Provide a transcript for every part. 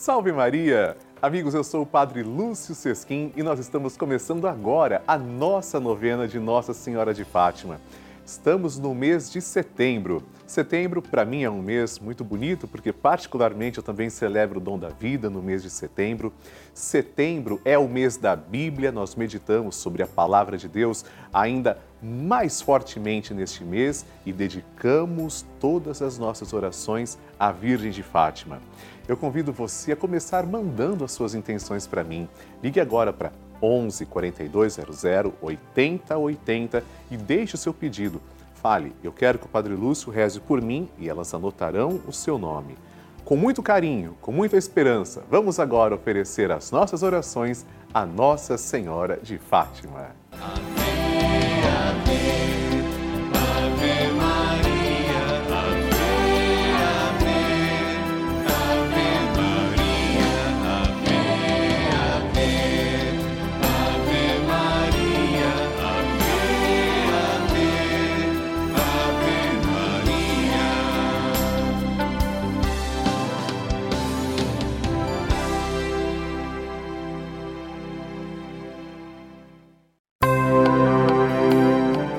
Salve Maria! Amigos, eu sou o Padre Lúcio Sesquim e nós estamos começando agora a nossa novena de Nossa Senhora de Fátima. Estamos no mês de setembro. Setembro, para mim, é um mês muito bonito, porque, particularmente, eu também celebro o dom da vida no mês de setembro. Setembro é o mês da Bíblia, nós meditamos sobre a palavra de Deus ainda mais fortemente neste mês e dedicamos todas as nossas orações à Virgem de Fátima. Eu convido você a começar mandando as suas intenções para mim. Ligue agora para 11 4200 8080 e deixe o seu pedido. Fale, eu quero que o Padre Lúcio reze por mim e elas anotarão o seu nome. Com muito carinho, com muita esperança, vamos agora oferecer as nossas orações à Nossa Senhora de Fátima. Amém, amém.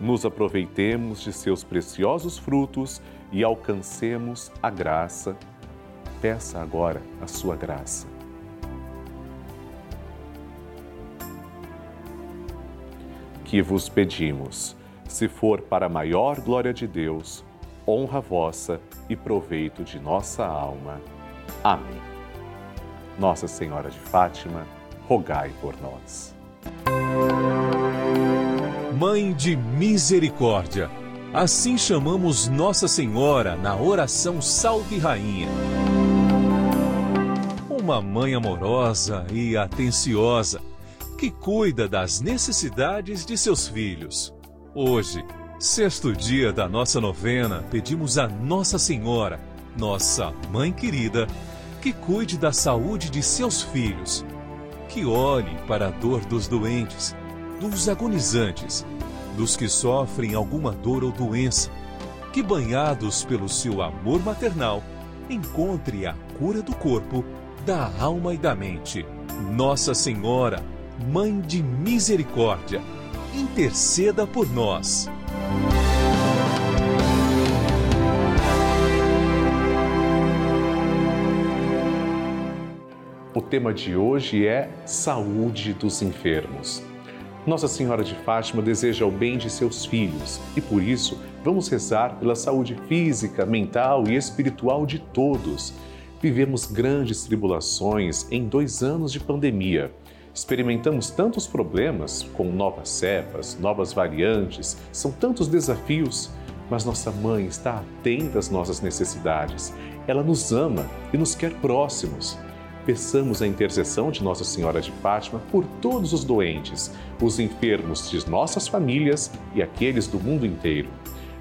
nos aproveitemos de seus preciosos frutos e alcancemos a graça. Peça agora a sua graça. Que vos pedimos, se for para a maior glória de Deus, honra vossa e proveito de nossa alma. Amém. Nossa Senhora de Fátima, rogai por nós. Mãe de Misericórdia Assim chamamos Nossa Senhora na oração Salve Rainha. Uma mãe amorosa e atenciosa que cuida das necessidades de seus filhos. Hoje, sexto dia da nossa novena, pedimos a Nossa Senhora, nossa mãe querida, que cuide da saúde de seus filhos, que olhe para a dor dos doentes, dos agonizantes dos que sofrem alguma dor ou doença, que banhados pelo seu amor maternal, encontre a cura do corpo, da alma e da mente. Nossa Senhora, Mãe de Misericórdia, interceda por nós. O tema de hoje é Saúde dos Enfermos. Nossa Senhora de Fátima deseja o bem de seus filhos e por isso vamos rezar pela saúde física, mental e espiritual de todos. Vivemos grandes tribulações em dois anos de pandemia. Experimentamos tantos problemas com novas cepas, novas variantes, são tantos desafios, mas nossa mãe está atenta às nossas necessidades. Ela nos ama e nos quer próximos peçamos a intercessão de Nossa Senhora de Fátima por todos os doentes, os enfermos de nossas famílias e aqueles do mundo inteiro.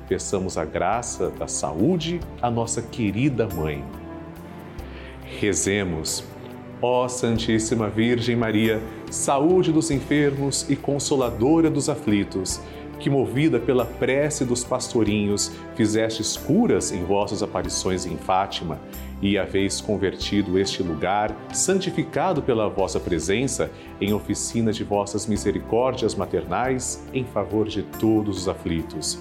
Peçamos a graça da saúde à nossa querida Mãe. Rezemos. Ó Santíssima Virgem Maria, saúde dos enfermos e consoladora dos aflitos, que, movida pela prece dos pastorinhos, fizestes curas em vossas aparições em Fátima e haveis convertido este lugar, santificado pela vossa presença, em oficina de vossas misericórdias maternais em favor de todos os aflitos.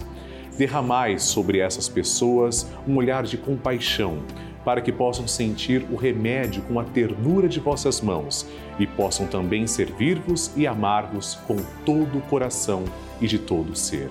Derramai sobre essas pessoas um olhar de compaixão, para que possam sentir o remédio com a ternura de vossas mãos e possam também servir-vos e amar-vos com todo o coração e de todo o ser.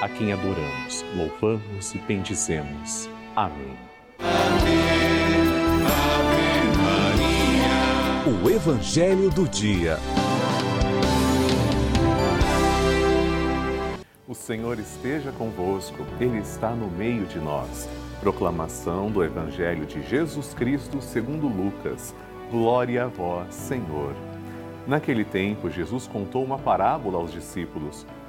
a quem adoramos, louvamos e bendizemos. Amém. Ave, Maria. O Evangelho do Dia. O Senhor esteja convosco, Ele está no meio de nós. Proclamação do Evangelho de Jesus Cristo segundo Lucas. Glória a vós, Senhor. Naquele tempo, Jesus contou uma parábola aos discípulos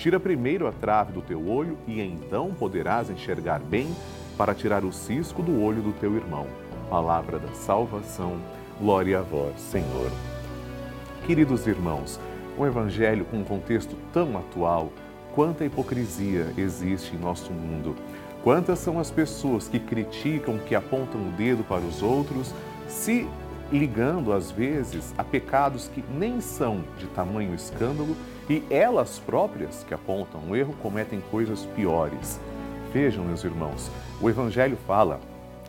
Tira primeiro a trave do teu olho e então poderás enxergar bem para tirar o cisco do olho do teu irmão. Palavra da salvação. Glória a vós, Senhor. Queridos irmãos, o Evangelho com um contexto tão atual, quanta hipocrisia existe em nosso mundo. Quantas são as pessoas que criticam, que apontam o dedo para os outros, se ligando às vezes a pecados que nem são de tamanho escândalo e elas próprias, que apontam o erro, cometem coisas piores. Vejam, meus irmãos, o Evangelho fala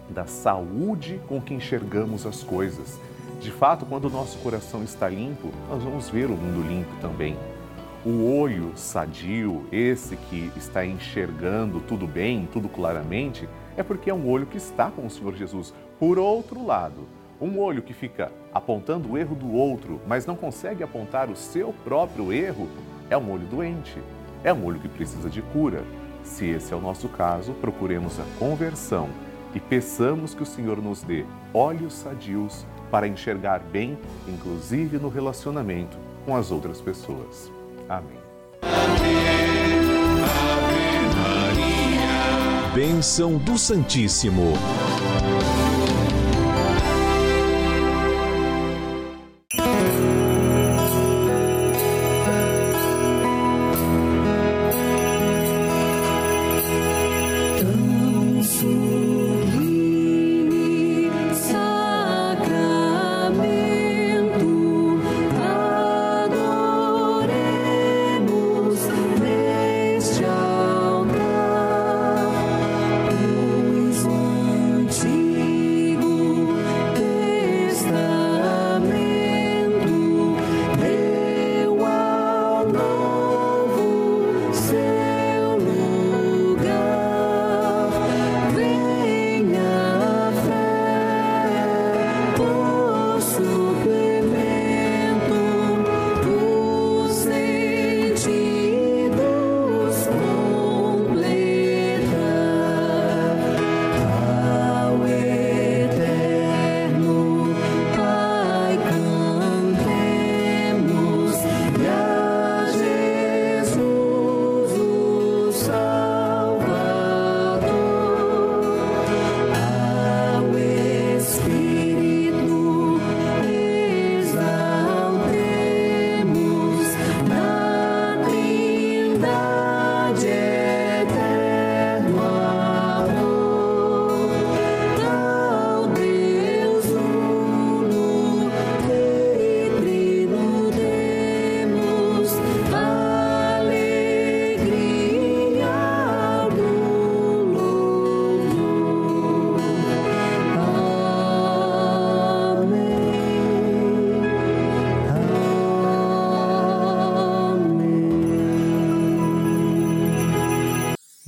da saúde com que enxergamos as coisas. De fato, quando o nosso coração está limpo, nós vamos ver o mundo limpo também. O olho sadio, esse que está enxergando tudo bem, tudo claramente, é porque é um olho que está com o Senhor Jesus. Por outro lado, um olho que fica apontando o erro do outro, mas não consegue apontar o seu próprio erro, é um olho doente, é um olho que precisa de cura. Se esse é o nosso caso, procuremos a conversão e peçamos que o Senhor nos dê olhos sadios para enxergar bem, inclusive no relacionamento com as outras pessoas. Amém. Ave, Maria. Bênção do Santíssimo.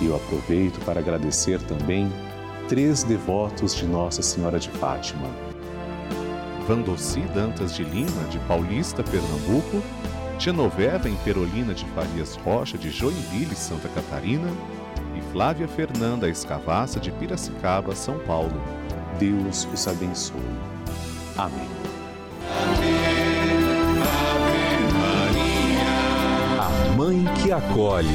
E eu aproveito para agradecer também três devotos de Nossa Senhora de Fátima. Vandoci Dantas de Lima, de Paulista, Pernambuco, Genoveva Imperolina de Farias Rocha, de Joinville, Santa Catarina, e Flávia Fernanda Escavassa, de Piracicaba, São Paulo. Deus os abençoe. Amém. Ave Maria. A Mãe que acolhe.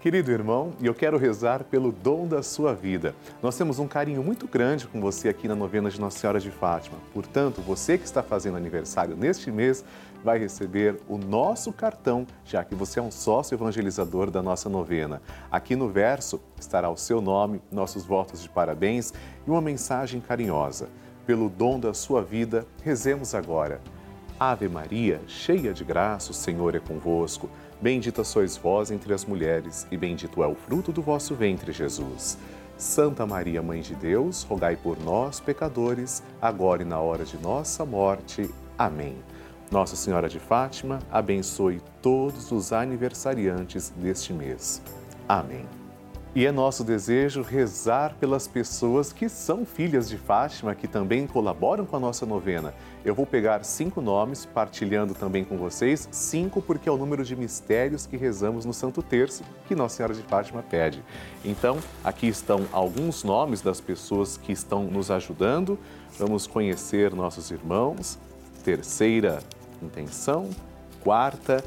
Querido irmão, e eu quero rezar pelo dom da sua vida. Nós temos um carinho muito grande com você aqui na novena de Nossa Senhora de Fátima. Portanto, você que está fazendo aniversário neste mês vai receber o nosso cartão, já que você é um sócio evangelizador da nossa novena. Aqui no verso estará o seu nome, nossos votos de parabéns e uma mensagem carinhosa. Pelo dom da sua vida, rezemos agora. Ave Maria, cheia de graça, o Senhor é convosco. Bendita sois vós entre as mulheres, e bendito é o fruto do vosso ventre, Jesus. Santa Maria, Mãe de Deus, rogai por nós, pecadores, agora e na hora de nossa morte. Amém. Nossa Senhora de Fátima, abençoe todos os aniversariantes deste mês. Amém. E é nosso desejo rezar pelas pessoas que são filhas de Fátima, que também colaboram com a nossa novena. Eu vou pegar cinco nomes, partilhando também com vocês, cinco porque é o número de mistérios que rezamos no Santo Terço, que Nossa Senhora de Fátima pede. Então, aqui estão alguns nomes das pessoas que estão nos ajudando. Vamos conhecer nossos irmãos. Terceira intenção, quarta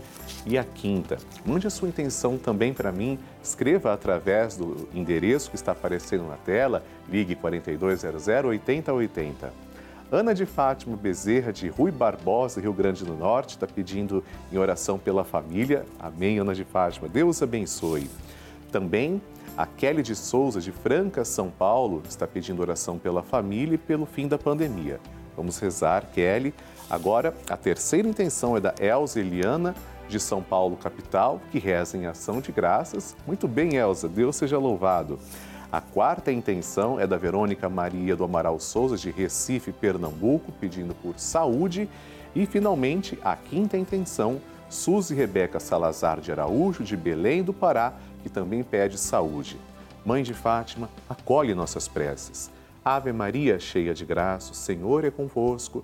e a quinta. Mande a sua intenção também para mim, escreva através do endereço que está aparecendo na tela, ligue 4200 8080. Ana de Fátima Bezerra, de Rui Barbosa, Rio Grande do Norte, está pedindo em oração pela família. Amém, Ana de Fátima. Deus abençoe. Também a Kelly de Souza, de Franca, São Paulo, está pedindo oração pela família e pelo fim da pandemia. Vamos rezar, Kelly. Agora, a terceira intenção é da Elza Eliana, de São Paulo, capital, que reza em ação de graças. Muito bem, Elza, Deus seja louvado. A quarta intenção é da Verônica Maria do Amaral Souza, de Recife, Pernambuco, pedindo por saúde. E, finalmente, a quinta intenção, Suzy Rebeca Salazar de Araújo, de Belém do Pará, que também pede saúde. Mãe de Fátima, acolhe nossas preces. Ave Maria, cheia de graça, o Senhor é convosco.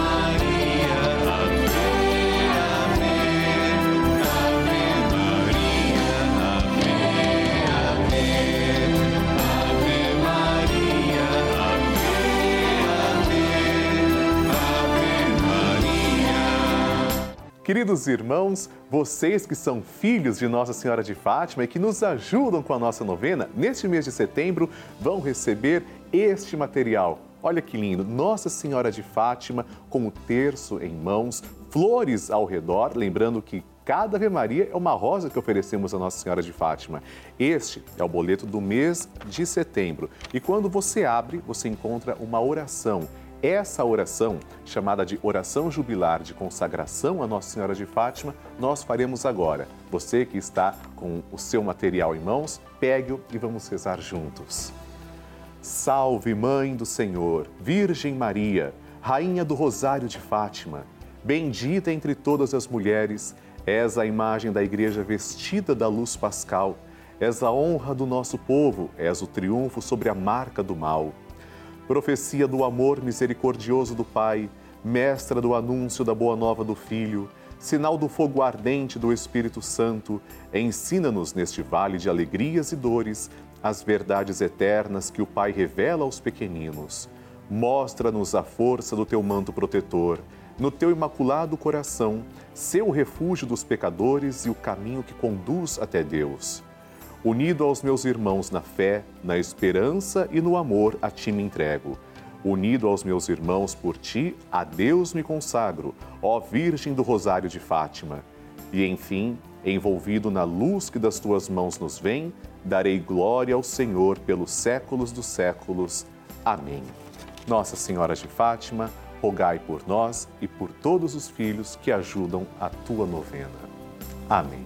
Queridos irmãos, vocês que são filhos de Nossa Senhora de Fátima e que nos ajudam com a nossa novena, neste mês de setembro vão receber este material. Olha que lindo! Nossa Senhora de Fátima com o terço em mãos, flores ao redor, lembrando que cada Ave Maria é uma rosa que oferecemos a Nossa Senhora de Fátima. Este é o boleto do mês de setembro. E quando você abre, você encontra uma oração essa oração, chamada de oração jubilar de consagração a Nossa Senhora de Fátima, nós faremos agora. Você que está com o seu material em mãos, pegue-o e vamos rezar juntos. Salve, Mãe do Senhor, Virgem Maria, Rainha do Rosário de Fátima, bendita entre todas as mulheres, és a imagem da Igreja vestida da luz pascal, és a honra do nosso povo, és o triunfo sobre a marca do mal profecia do amor misericordioso do Pai, mestra do anúncio da boa nova do Filho, sinal do fogo ardente do Espírito Santo, ensina-nos neste vale de alegrias e dores as verdades eternas que o Pai revela aos pequeninos. Mostra-nos a força do teu manto protetor, no teu imaculado coração, seu refúgio dos pecadores e o caminho que conduz até Deus. Unido aos meus irmãos na fé, na esperança e no amor, a ti me entrego. Unido aos meus irmãos por ti, a Deus me consagro, ó Virgem do Rosário de Fátima. E enfim, envolvido na luz que das tuas mãos nos vem, darei glória ao Senhor pelos séculos dos séculos. Amém. Nossa Senhora de Fátima, rogai por nós e por todos os filhos que ajudam a tua novena. Amém.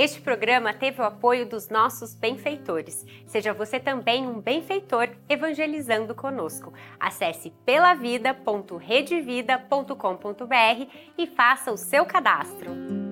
Este programa teve o apoio dos nossos benfeitores. Seja você também um benfeitor evangelizando conosco. Acesse pelavida.redevida.com.br e faça o seu cadastro.